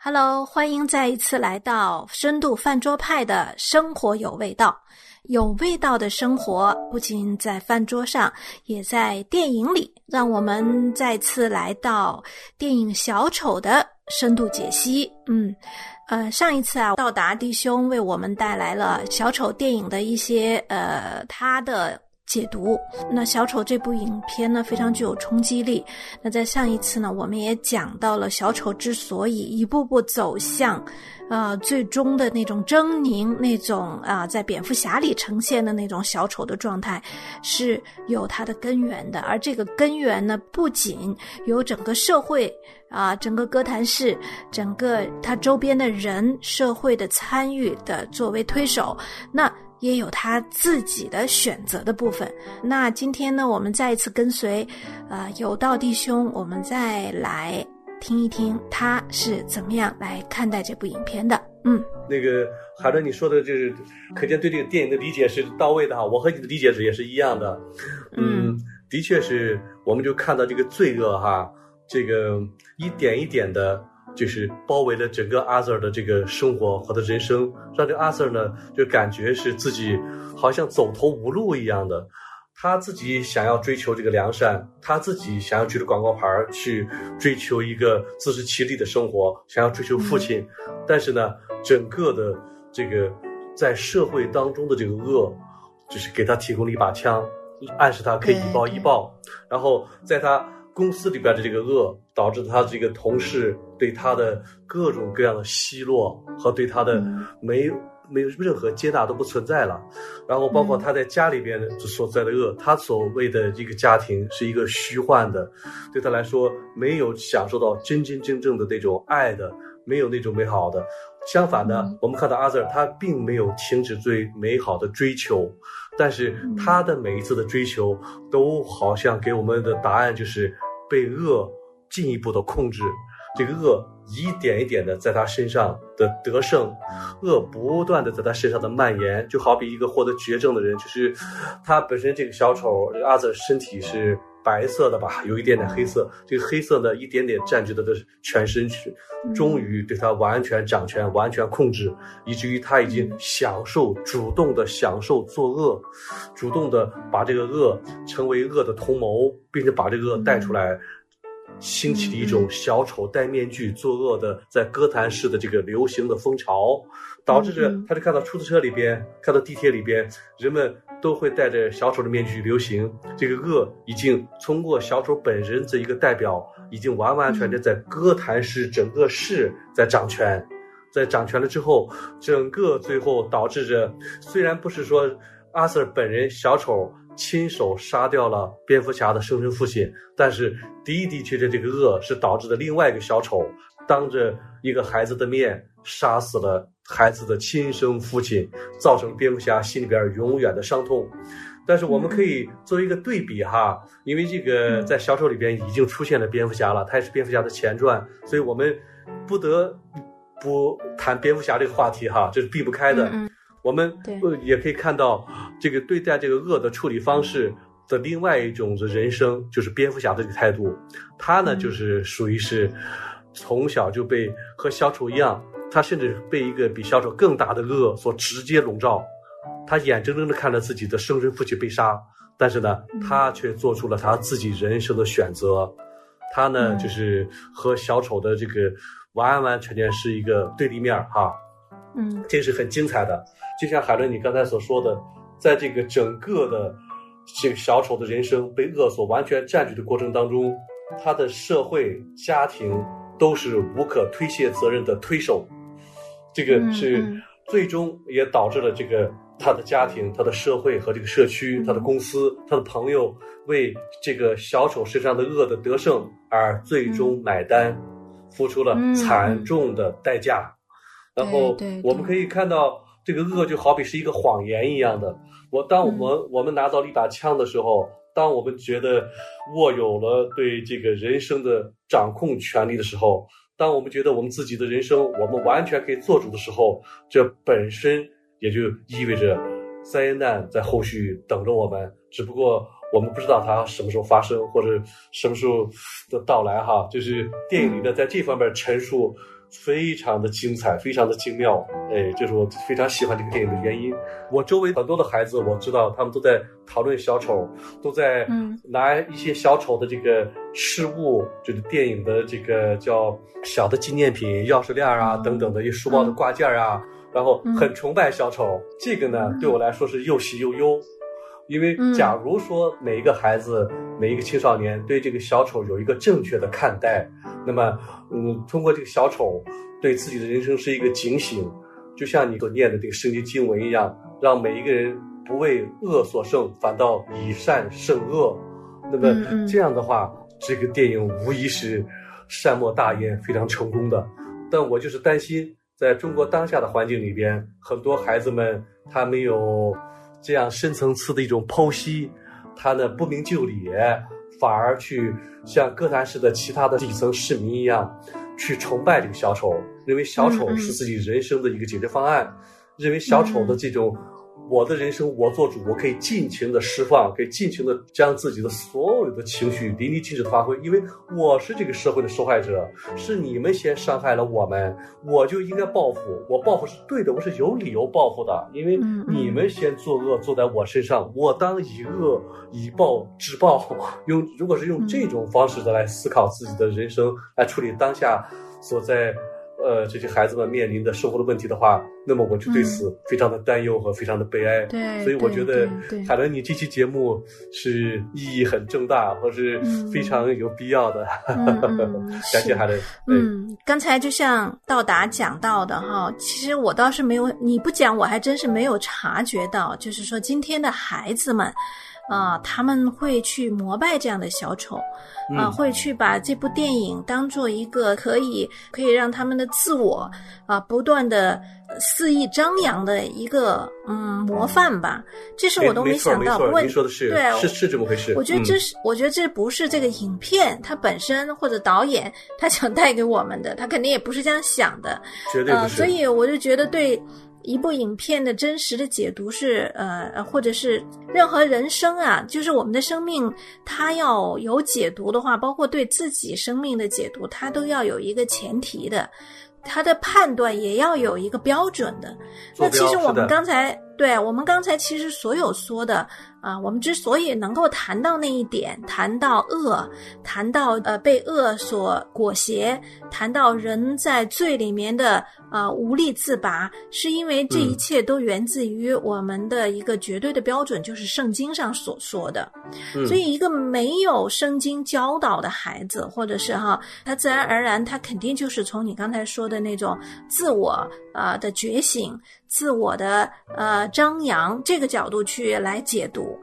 Hello，欢迎再一次来到深度饭桌派的生活有味道。有味道的生活不仅在饭桌上，也在电影里。让我们再次来到电影《小丑》的深度解析。嗯，呃，上一次啊，到达弟兄为我们带来了《小丑》电影的一些呃他的。解读那小丑这部影片呢，非常具有冲击力。那在上一次呢，我们也讲到了小丑之所以一步步走向，呃，最终的那种狰狞，那种啊，在蝙蝠侠里呈现的那种小丑的状态，是有它的根源的。而这个根源呢，不仅有整个社会啊，整个哥谭市，整个它周边的人社会的参与的作为推手，那。也有他自己的选择的部分。那今天呢，我们再一次跟随，呃，有道弟兄，我们再来听一听他是怎么样来看待这部影片的。嗯，那个海伦，你说的就是，可见对这个电影的理解是到位的哈。我和你的理解是也是一样的。嗯，的确是，我们就看到这个罪恶哈，这个一点一点的。就是包围了整个阿 Sir 的这个生活和他人生，让这个阿 Sir 呢就感觉是自己好像走投无路一样的。他自己想要追求这个良善，他自己想要举着广告牌去追求一个自食其力的生活，想要追求父亲。但是呢，整个的这个在社会当中的这个恶，就是给他提供了一把枪，暗示他可以以暴易暴，然后在他。公司里边的这个恶，导致他这个同事对他的各种各样的奚落和对他的没没有任何接纳都不存在了。然后包括他在家里边所在的恶，他所谓的这个家庭是一个虚幻的，对他来说没有享受到真真正正的那种爱的，没有那种美好的。相反的，我们看到阿瑟他并没有停止最美好的追求，但是他的每一次的追求都好像给我们的答案就是。被恶进一步的控制，这个恶一点一点的在他身上的得胜，恶不断的在他身上的蔓延，就好比一个获得绝症的人，就是他本身这个小丑阿泽身体是白色的吧，有一点点黑色，这个黑色呢一点点占据他的全身去，终于对他完全掌权，完全控制，以至于他已经享受主动的享受作恶，主动的把这个恶成为恶的同谋，并且把这个恶带出来。兴起的一种小丑戴面具作恶的，在哥谭市的这个流行的风潮，导致着他就看到出租车里边，看到地铁里边，人们都会戴着小丑的面具流行。这个恶已经通过小丑本人这一个代表，已经完完全全在哥谭市整个市在掌权，在掌权了之后，整个最后导致着，虽然不是说阿 Sir 本人小丑。亲手杀掉了蝙蝠侠的生身父亲，但是的的确确，这个恶是导致的另外一个小丑当着一个孩子的面杀死了孩子的亲生父亲，造成蝙蝠侠心里边永远的伤痛。但是我们可以做一个对比哈，因为这个在小丑里边已经出现了蝙蝠侠了，他也是蝙蝠侠的前传，所以我们不得不谈蝙蝠侠这个话题哈，这是避不开的。我们呃也可以看到，这个对待这个恶的处理方式的另外一种的人生，就是蝙蝠侠的这个态度。他呢，就是属于是从小就被和小丑一样，他甚至被一个比小丑更大的恶所直接笼罩。他眼睁睁的看着自己的生身父亲被杀，但是呢，他却做出了他自己人生的选择。他呢，就是和小丑的这个完完全全是一个对立面哈。嗯，这是很精彩的。就像海伦你刚才所说的，在这个整个的这个小丑的人生被恶所完全占据的过程当中，他的社会家庭都是无可推卸责任的推手，这个是最终也导致了这个他的家庭、他的社会和这个社区、他的公司、他的朋友为这个小丑身上的恶的得胜而最终买单，付出了惨重的代价。然后我们可以看到。这个恶就好比是一个谎言一样的。我当我们我们拿到了一把枪的时候，当我们觉得握有了对这个人生的掌控权利的时候，当我们觉得我们自己的人生我们完全可以做主的时候，这本身也就意味着灾难在后续等着我们。只不过我们不知道它什么时候发生或者什么时候的到来哈。就是电影里的在这方面陈述非常的精彩，非常的精妙，哎，这是我非常喜欢这个电影的原因。我周围很多的孩子，我知道他们都在讨论小丑，都在拿一些小丑的这个饰物，就是电影的这个叫小的纪念品、钥匙链啊等等的一书包的挂件啊。然后很崇拜小丑，这个呢对我来说是又喜又忧，因为假如说每一个孩子、每一个青少年对这个小丑有一个正确的看待，那么，嗯，通过这个小丑对自己的人生是一个警醒，就像你所念的这个圣经经文一样，让每一个人不为恶所胜，反倒以善胜恶。那么这样的话，这个电影无疑是善莫大焉，非常成功的。但我就是担心。在中国当下的环境里边，很多孩子们他没有这样深层次的一种剖析，他呢不明就里，反而去像哥谭市的其他的底层市民一样，去崇拜这个小丑，认为小丑是自己人生的一个解决方案，认为小丑的这种。我的人生我做主，我可以尽情的释放，可以尽情的将自己的所有的情绪淋漓尽致的发挥，因为我是这个社会的受害者，是你们先伤害了我们，我就应该报复，我报复是对的，我是有理由报复的，因为你们先作恶做在我身上，我当以恶以暴制暴，用如果是用这种方式的来思考自己的人生，来处理当下所在。呃，这些孩子们面临的生活的问题的话，那么我就对此非常的担忧和非常的悲哀。对，所以我觉得海伦，你这期节目是意义很重大，或是非常有必要的。感谢海伦。嗯，刚才就像到达讲到的哈，其实我倒是没有，你不讲我还真是没有察觉到，就是说今天的孩子们。啊，他们会去膜拜这样的小丑，啊，会去把这部电影当做一个可以可以让他们的自我啊不断的肆意张扬的一个嗯模范吧。这是我都没想到。不过你说的是对，是是这么回事。我觉得这是，我觉得这不是这个影片它本身或者导演他想带给我们的，他肯定也不是这样想的。绝对不是。所以我就觉得对。一部影片的真实的解读是，呃，或者是任何人生啊，就是我们的生命，它要有解读的话，包括对自己生命的解读，它都要有一个前提的，它的判断也要有一个标准的。那其实我们刚才，对我们刚才其实所有说的。啊，我们之所以能够谈到那一点，谈到恶，谈到呃被恶所裹挟，谈到人在罪里面的啊无力自拔，是因为这一切都源自于我们的一个绝对的标准，就是圣经上所说的。所以，一个没有圣经教导的孩子，或者是哈，他自然而然，他肯定就是从你刚才说的那种自我啊的觉醒。自我的呃张扬这个角度去来解读，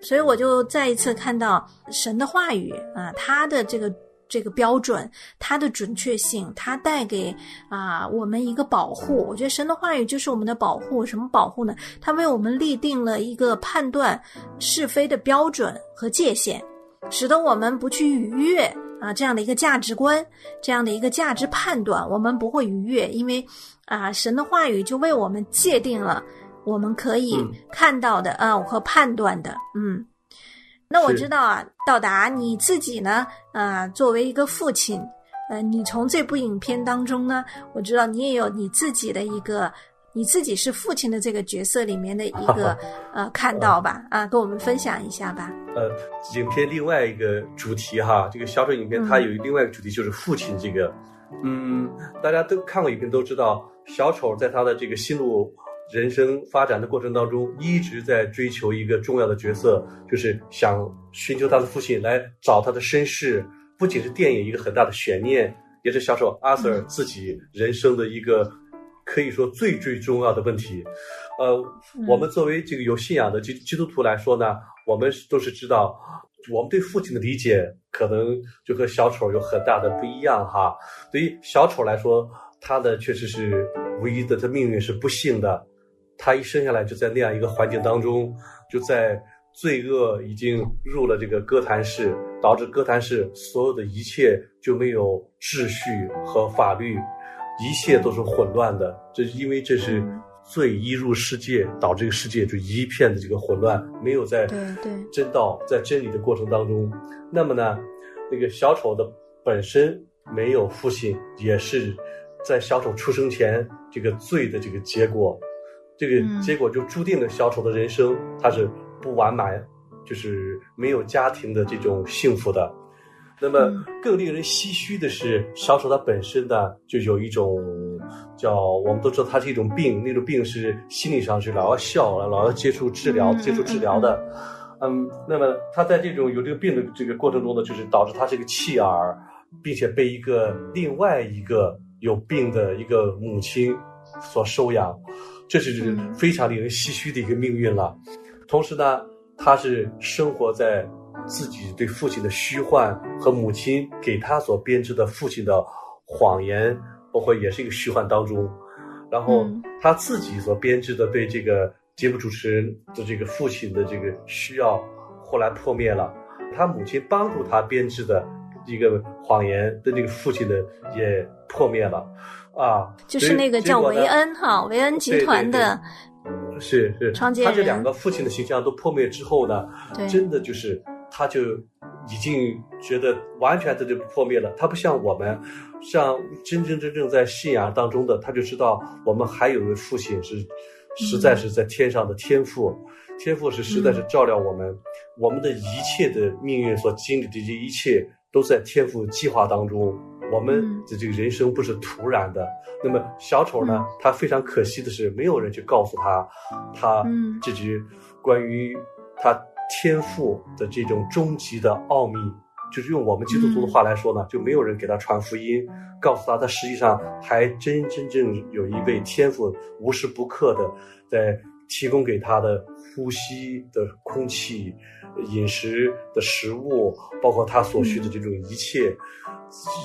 所以我就再一次看到神的话语啊，它的这个这个标准，它的准确性，它带给啊我们一个保护。我觉得神的话语就是我们的保护。什么保护呢？它为我们立定了一个判断是非的标准和界限，使得我们不去逾越啊这样的一个价值观，这样的一个价值判断，我们不会逾越，因为。啊，神的话语就为我们界定了我们可以看到的啊和判断的，嗯。那我知道啊，到达你自己呢，啊，作为一个父亲，呃，你从这部影片当中呢，我知道你也有你自己的一个，你自己是父亲的这个角色里面的一个 呃看到吧，啊，跟我们分享一下吧。呃，影片另外一个主题哈，这个小丑影片它有另外一个主题就是父亲这个，嗯，大家都看过影片都知道。小丑在他的这个心路人生发展的过程当中，一直在追求一个重要的角色，就是想寻求他的父亲来找他的身世。不仅是电影一个很大的悬念，也是小丑阿 Sir 自己人生的一个可以说最最重要的问题。呃，我们作为这个有信仰的基基督徒来说呢，我们都是知道，我们对父亲的理解可能就和小丑有很大的不一样哈。对于小丑来说。他的确实是唯一的，他命运是不幸的。他一生下来就在那样一个环境当中，就在罪恶已经入了这个哥谭市，导致哥谭市所有的一切就没有秩序和法律，一切都是混乱的。这因为这是罪一入世界，导致这个世界就一片的这个混乱，没有在对对真道在真理的过程当中，那么呢，那个小丑的本身没有父亲，也是在小丑出生前这个罪的这个结果，这个嗯结果就注定了小丑的人生他是不完满，就是没有家庭的这种幸福的。那么嗯更令人唏嘘的是，小丑他本身呢，就有一种叫我们都知道，他是一种病，那种病是心理上是老要笑，老要接触治疗、嗯接触治疗的。嗯，那么他在这种有这个病的这个过程中呢，就是导致他是个弃儿，并且被一个另外一个有病的一个母亲所收养，这是嗯非常令人唏嘘的一个命运了。同时呢，他是生活在自己对父亲的虚幻和母亲给他所编织的父亲的谎言，包括也是一个虚幻当中。然后嗯他自己所编织的对这个节目主持人的这个父亲的这个需要，后来破灭了。他母亲帮助他编织的一个谎言的那个父亲的也破灭了，啊，就是那个叫维恩哈，维恩集团的，是是，创建人他这两个父亲的形象都破灭之后呢，对真的就是他就已经觉得完全的就破灭了。他不像我们，像真真正正在信仰当中的，他就知道我们还有一位父亲是实在是在天上的天父，天赋是实在是照料我们，我们的一切的命运所经历的这一切都在天赋计划当中。我们的这个人生不是突然的。那么小丑呢？他非常可惜的是，没有人去告诉他，他嗯这句关于他天赋的这种终极的奥秘，就是用我们基督徒的话来说呢，就没有人给他传福音，告诉他他实际上还真真正有一位天赋无时不刻的在提供给他的呼吸的空气、饮食的食物，包括他所需的这种一切，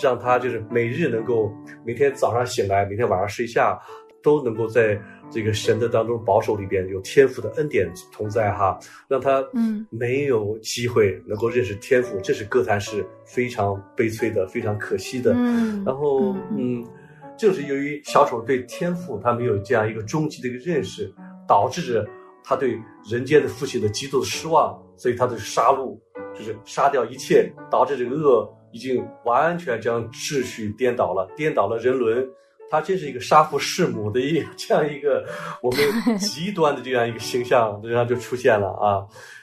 让他就是每日能够每天早上醒来，每天晚上睡下。都能够在这个神的当中保守里边有天赋的恩典同在哈，让他嗯没有机会能够认识天赋，这是歌坛是非常悲催的，非常可惜的。嗯，然后嗯嗯，正是由于小丑对天赋他没有这样一个终极的一个认识，导致着他对人间的父亲的极度的失望，所以他的杀戮就是杀掉一切，导致这个恶已经完全将秩序颠倒了，颠倒了人伦。他真是一个杀父弑母的一这样一个我们极端的这样一个形象，这样就出现了啊，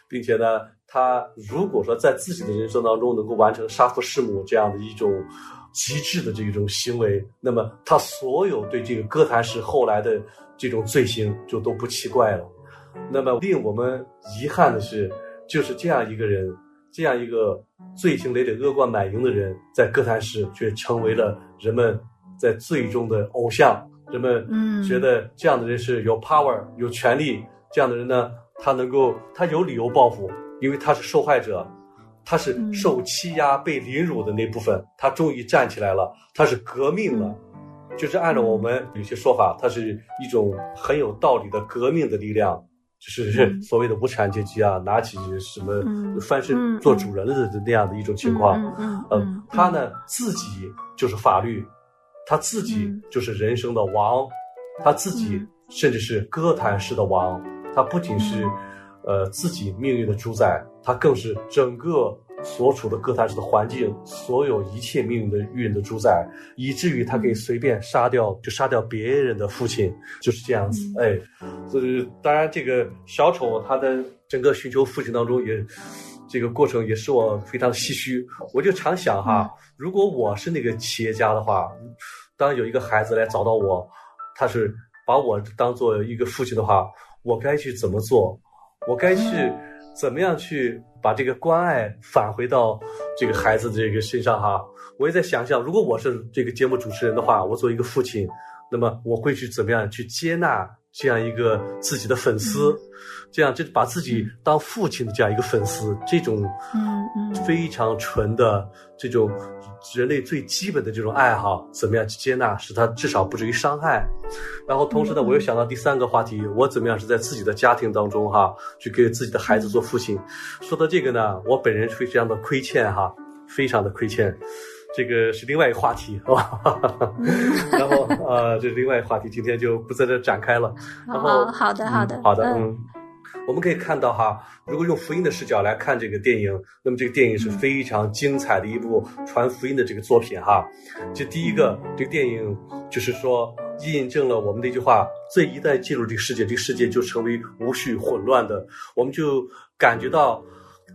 并且呢，他如果说在自己的人生当中能够完成杀父弑母这样的一种极致的这种行为，那么他所有对这个哥谭市后来的这种罪行就都不奇怪了。那么令我们遗憾的是，就是这样一个人，这样一个罪行累累、恶贯满盈的人，在哥谭市却成为了人们。在最终的偶像，人们觉得这样的人是有 power、有权利，这样的人呢，他能够，他有理由报复，因为他是受害者，他是受欺压、被凌辱的那部分，他终于站起来了，他是革命了，就是按照我们有些说法，他是一种很有道理的革命的力量，就是所谓的无产阶级啊，拿起什么翻身做主人了的那样的一种情况，嗯嗯，他呢自己就是法律。他自己就是人生的王，他自己甚至是歌坛式的王。他不仅是，呃，自己命运的主宰，他更是整个所处的歌坛式的环境，所有一切命运的运的主宰，以至于他可以随便杀掉，就杀掉别人的父亲，就是这样子。哎，所以当然，这个小丑他的整个寻求父亲当中也。这个过程也是我非常唏嘘，我就常想哈，如果我是那个企业家的话，当有一个孩子来找到我，他是把我当做一个父亲的话，我该去怎么做？我该去怎么样去把这个关爱返回到这个孩子的这个身上哈？我也在想想，如果我是这个节目主持人的话，我作为一个父亲，那么我会去怎么样去接纳？这样一个自己的粉丝，这样就把自己当父亲的这样一个粉丝，这种非常纯的这种人类最基本的这种爱好，怎么样去接纳，使他至少不至于伤害。然后同时呢，我又想到第三个话题，我怎么样是在自己的家庭当中哈，去给自己的孩子做父亲。说到这个呢，我本人非常的亏欠哈，非常的亏欠。这个是另外一个话题，好吧？然后呃，这是另外一个话题，今天就不在这展开了。然后好的，好的，好的，嗯，我们可以看到哈，如果用福音的视角来看这个电影，那么这个电影是非常精彩的一部传福音的这个作品哈。就第一个，这个电影就是说印证了我们的一句话：罪一旦进入这个世界，这个世界就成为无序混乱的。我们就感觉到。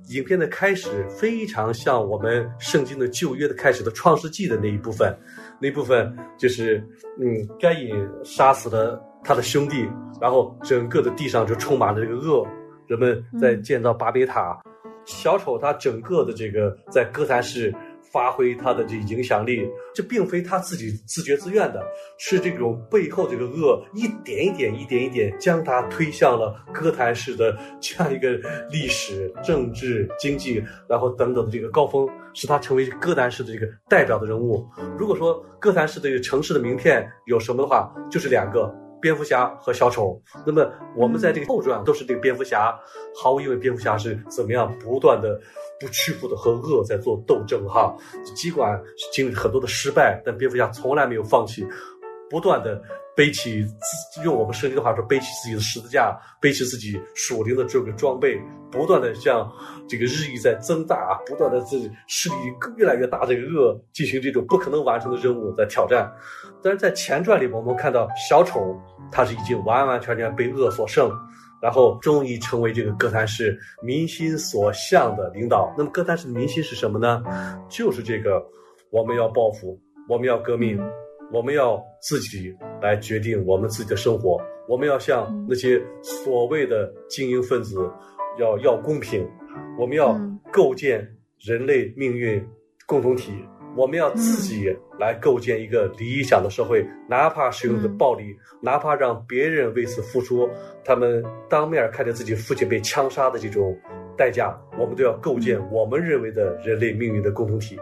影片的开始非常像我们圣经的旧约的开始的创世纪的那一部分，那部分就是嗯，该隐杀死了他的兄弟，然后整个的地上就充满了这个恶，人们在建造巴别塔，小丑他整个的这个在哥谭市。发挥他的这影响力，这并非他自己自觉自愿的，是这种背后这个恶一点一点、一点一点将他推向了哥谭市的这样一个历史、政治、经济，然后等等的这个高峰，使他成为哥谭市的这个代表的人物。如果说哥谭市这个城市的名片有什么的话，就是两个蝙蝠侠和小丑。那么我们在这个后传都是这个蝙蝠侠，毫无疑问，蝙蝠侠是怎么样不断的。不屈服的和恶在做斗争哈，尽管经历很多的失败，但蝙蝠侠从来没有放弃，不断的背起，用我们圣经的话说，背起自己的十字架，背起自己属灵的这个装备，不断的向这个日益在增大啊，不断的自己势力越来越大这个恶进行这种不可能完成的任务在挑战。但是在前传里，我们看到小丑他是已经完完全全被恶所胜。然后终于成为这个哥谭市民心所向的领导。那么哥谭市的民心是什么呢？就是这个，我们要报复，我们要革命，我们要自己来决定我们自己的生活。我们要向那些所谓的精英分子要要公平，我们要构建人类命运共同体。我们要自己来构建一个理想的社会，哪怕使用的暴力，哪怕让别人为此付出，他们当面看着自己父亲被枪杀的这种代价，我们都要构建我们认为的人类命运的共同体。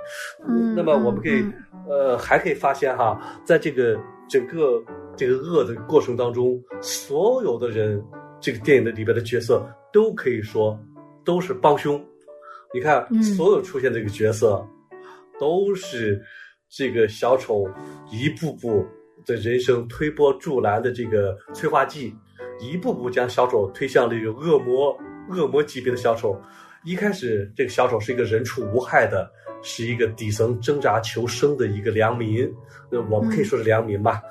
嗯，那么我们可以，呃，还可以发现哈，在这个整个这个恶的过程当中，所有的人，这个电影的里边的角色都可以说都是帮凶。你看，所有出现这个角色。都是这个小丑一步步的人生推波助澜的这个催化剂，一步步将小丑推向这个恶魔恶魔级别的小丑。一开始，这个小丑是一个人畜无害的，是一个底层挣扎求生的一个良民，那我们可以说是良民吧。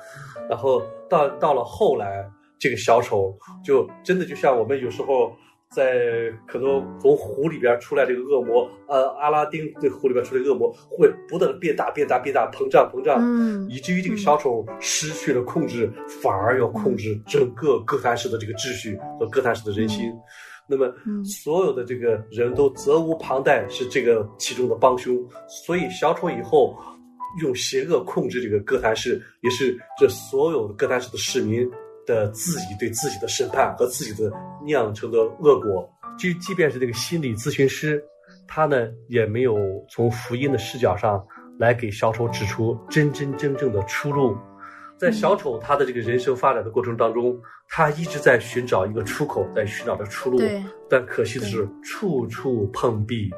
然后到到了后来，这个小丑就真的就像我们有时候。在可能从湖里边出来这个恶魔，呃，阿拉丁这湖里边出来恶魔会不断的变大、变大、变大，膨胀、膨胀，嗯，以至于这个小丑失去了控制，反而要控制整个哥谭市的这个秩序和哥谭市的人心。那么，所有的这个人都责无旁贷，是这个其中的帮凶。所以，小丑以后用邪恶控制这个哥谭市，也是这所有的哥谭市的市民。的自己对自己的审判和自己的酿成的恶果，就即便是这个心理咨询师，他呢也没有从福音的视角上来给小丑指出真真正正的出路。在小丑他的这个人生发展的过程当中，他一直在寻找一个出口，在寻找着出路。但可惜的是，处处碰壁，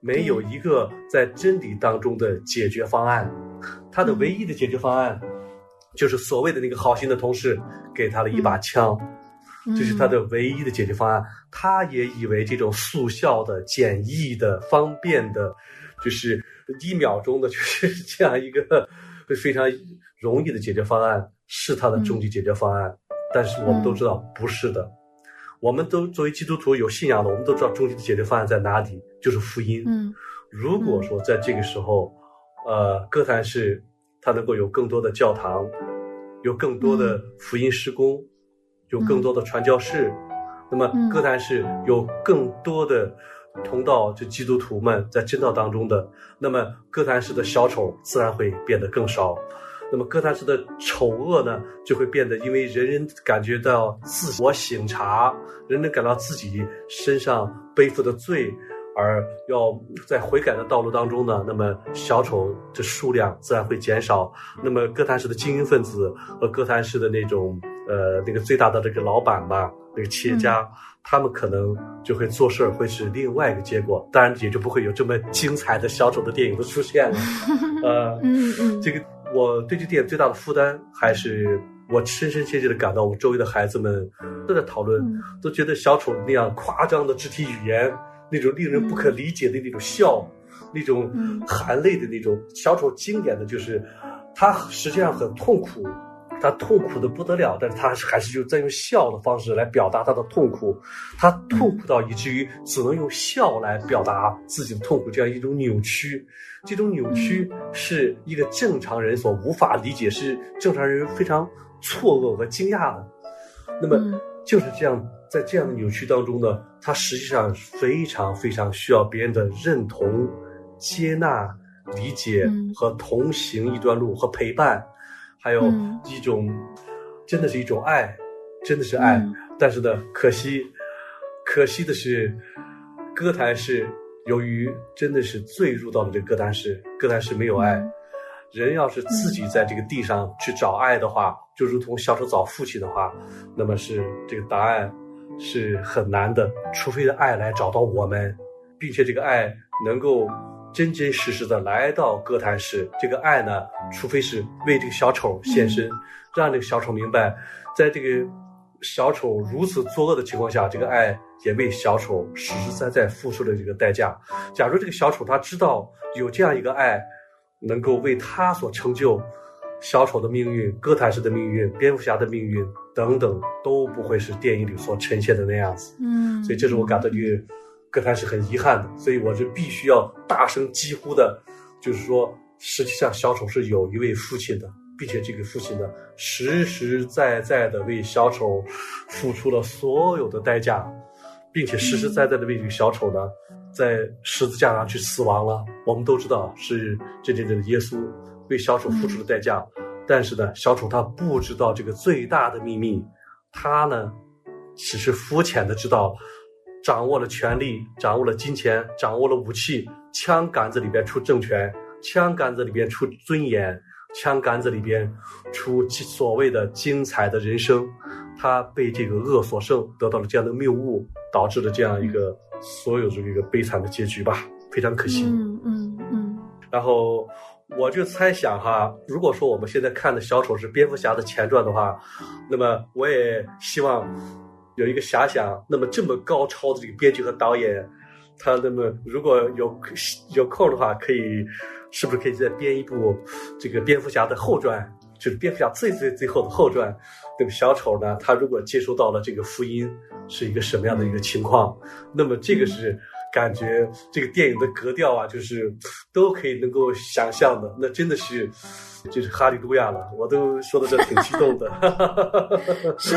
没有一个在真理当中的解决方案。他的唯一的解决方案。就是所谓的那个好心的同事给他了一把枪，这是他的唯一的解决方案。他也以为这种速效的、简易的、方便的，就是一秒钟的，就是这样一个非常容易的解决方案，是他的终极解决方案。但是我们都知道不是的。我们都作为基督徒有信仰的，我们都知道终极的解决方案在哪里，就是福音。嗯，如果说在这个时候，呃，哥谭市。它能够有更多的教堂，有更多的福音施工，有更多的传教士，那么哥谭市有更多的同道就基督徒们在真道当中的，那么哥谭市的小丑自然会变得更少，那么哥谭市的丑恶呢就会变得，因为人人感觉到自我省察，人人感到自己身上背负的罪而要在悔改的道路当中呢，那么小丑的数量自然会减少。那么哥谭市的精英分子和哥谭市的那种呃那个最大的这个老板吧，那个企业家，他们可能就会做事儿会是另外一个结果，当然也就不会有这么精彩的小丑的电影的出现了。呃，嗯嗯，这个我对这电影最大的负担还是。我深深切切的感到，我周围的孩子们都在讨论，都觉得小丑那样夸张的肢体语言，那种令人不可理解的那种笑，那种含泪的那种小丑，经典的就是，他实际上很痛苦，他痛苦的不得了，但是他还是就在用笑的方式来表达他的痛苦，他痛苦到以至于只能用笑来表达自己的痛苦，这样一种扭曲，这种扭曲是一个正常人所无法理解，是正常人非常。错愕和惊讶的，那么就是这样，在这样的扭曲当中呢，他实际上非常非常需要别人的认同、接纳、理解和同行一段路和陪伴，还有一种，真的是一种爱，真的是爱。但是呢，可惜，可惜的是，歌坛是由于真的是坠入到了这个歌坛是歌坛是没有爱。人要是自己在这个地上去找爱的话，就如同小丑找父亲的话，那么是这个答案是很难的。除非的爱来找到我们，并且这个爱能够真真实实的来到歌坛市。这个爱呢，除非是为这个小丑献身，让这个小丑明白，在这个小丑如此作恶的情况下，这个爱也为小丑实实在在付出了这个代价。假如这个小丑他知道有这样一个爱。能够为他所成就，小丑的命运、哥谭市的命运、蝙蝠侠的命运等等，都不会是电影里所呈现的那样子。嗯，所以这是我感到这个哥谭市很遗憾的。所以我就必须要大声疾呼的，就是说，实际上小丑是有一位父亲的，并且这个父亲呢，实实在在的为小丑付出了所有的代价，并且实实在在的为这个小丑呢。在十字架上去死亡了。我们都知道是真真正的耶稣为小丑付出了代价，但是呢，小丑他不知道这个最大的秘密，他呢，只是肤浅的知道，掌握了权力，掌握了金钱，掌握了武器，枪杆子里边出政权，枪杆子里边出尊严，枪杆子里边出所谓的精彩的人生，他被这个恶所胜，得到了这样的谬误，导致了这样一个。所有这个一个悲惨的结局吧，非常可惜。嗯嗯嗯。然后我就猜想哈，如果说我们现在看的小丑是蝙蝠侠的前传的话，那么我也希望有一个遐想，那么这么高超的这个编剧和导演，他那么如果有有空的话，可以是不是可以再编一部这个蝙蝠侠的后传，就是蝙蝠侠最最最后的后传。那个小丑呢，他如果接收到了这个福音。是一个什么样的一个情况？那么这个是感觉这个电影的格调啊，就是都可以能够想象的。那真的是就是哈利路亚了，我都说到这挺激动的。是，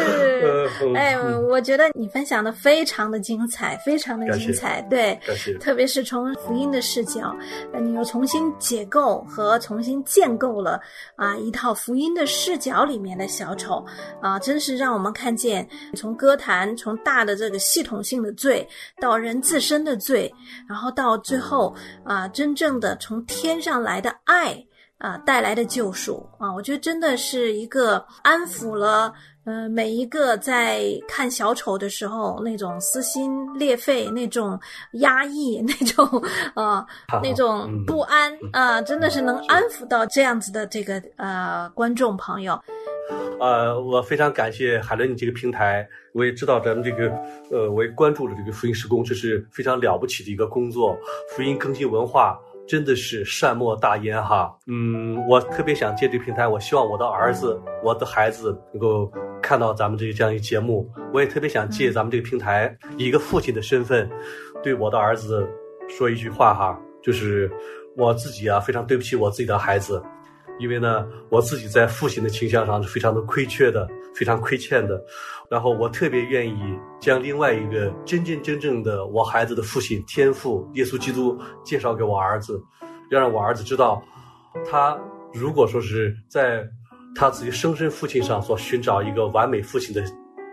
哎，我觉得你分享的非常的精彩，非常的精彩。对，特别是从福音的视角，你又重新解构和重新建构了啊一套福音的视角里面的小丑啊，真是让我们看见从歌坛从。大的这个系统性的罪，到人自身的罪，然后到最后啊，真正的从天上来的爱啊带来的救赎啊，我觉得真的是一个安抚了呃每一个在看小丑的时候那种撕心裂肺、那种压抑、那种啊那种不安啊，真的是能安抚到这样子的这个呃观众朋友。呃，我非常感谢海伦你这个平台，我也知道咱们这个，呃，我也关注了这个福音施工，这是非常了不起的一个工作。福音更新文化真的是善莫大焉哈。嗯，我特别想借这个平台，我希望我的儿子、我的孩子能够看到咱们这个这样一个节目。我也特别想借咱们这个平台，以一个父亲的身份，对我的儿子说一句话哈，就是我自己啊，非常对不起我自己的孩子。因为呢，我自己在父亲的倾向上是非常的亏缺的，非常亏欠的。然后我特别愿意将另外一个真真正正的我孩子的父亲天父耶稣基督介绍给我儿子，要让我儿子知道，他如果说是在他自己生身父亲上所寻找一个完美父亲的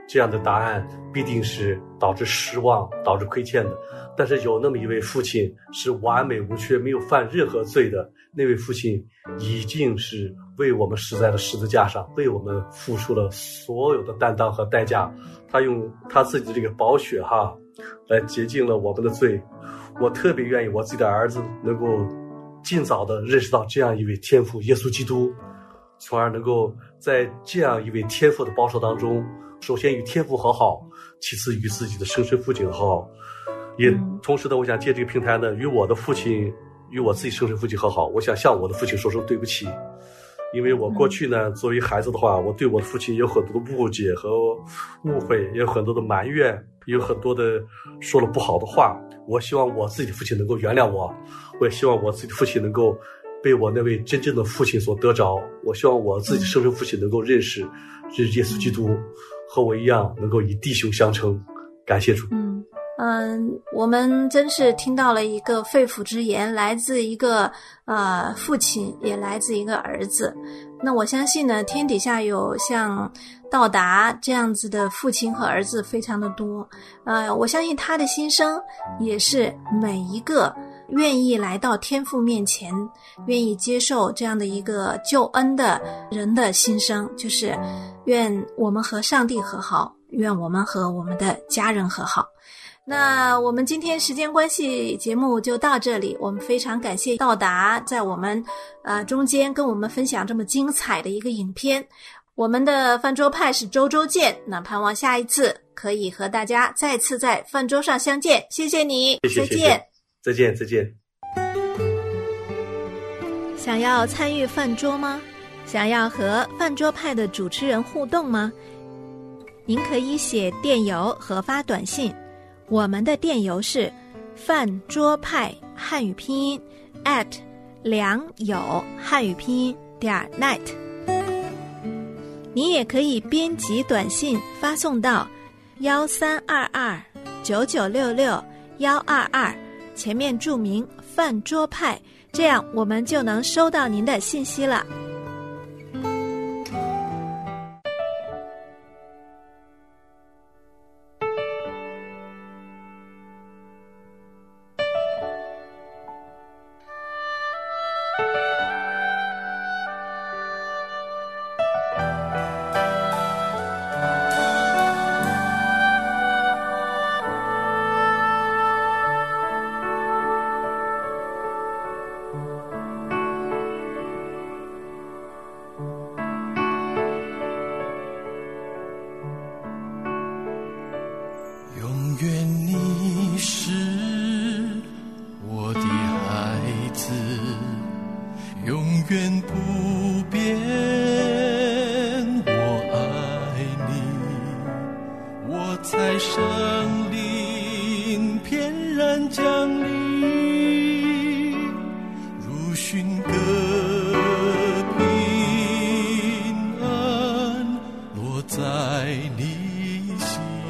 这样的答案必定是导致失望、导致亏欠的。但是有那么一位父亲是完美无缺、没有犯任何罪的，那位父亲已经是为我们死在了十字架上，为我们付出了所有的担当和代价。他用他自己的这个宝血哈，来洁净了我们的罪。我特别愿意我自己的儿子能够尽早的认识到这样一位天父耶稣基督，从而能够在这样一位天父的保守当中，首先与天父和好，其次与自己的生身父亲和好。也同时呢，我想借这个平台呢，与我的父亲，与我自己生身父亲和好。我想向我的父亲说声对不起，因为我过去呢，作为孩子的话，我对我的父亲有很多的误解和误会，也有很多的埋怨，也有很多的说了不好的话。我希望我自己的父亲能够原谅我，我也希望我自己的父亲能够被我那位真正的父亲所得着。我希望我自己生身父亲能够认识，认识耶稣基督，和我一样能够以弟兄相称。感谢主。嗯，嗯我们真是听到了一个肺腑之言，来自一个呃父亲，也来自一个儿子。那我相信呢，天底下有像道达这样子的父亲和儿子非常的多。呃，我相信他的心声也是每一个愿意来到天父面前，愿意接受这样的一个救恩的人的心声，就是愿我们和上帝和好，愿我们和我们的家人和好。那我们今天时间关系，节目就到这里。我们非常感谢到达在我们呃中间跟我们分享这么精彩的一个影片。我们的饭桌派是周周见，那盼望下一次可以和大家再次在饭桌上相见。谢谢你，再见，再见，再见。想要参与饭桌吗？想要和饭桌派的主持人互动吗？您可以写电邮和发短信。我们的电邮是饭桌派汉语拼音 at 良友汉语拼音点 net。你也可以编辑短信发送到幺三二二九九六六幺二二，前面注明饭桌派，这样我们就能收到您的信息了。在你心。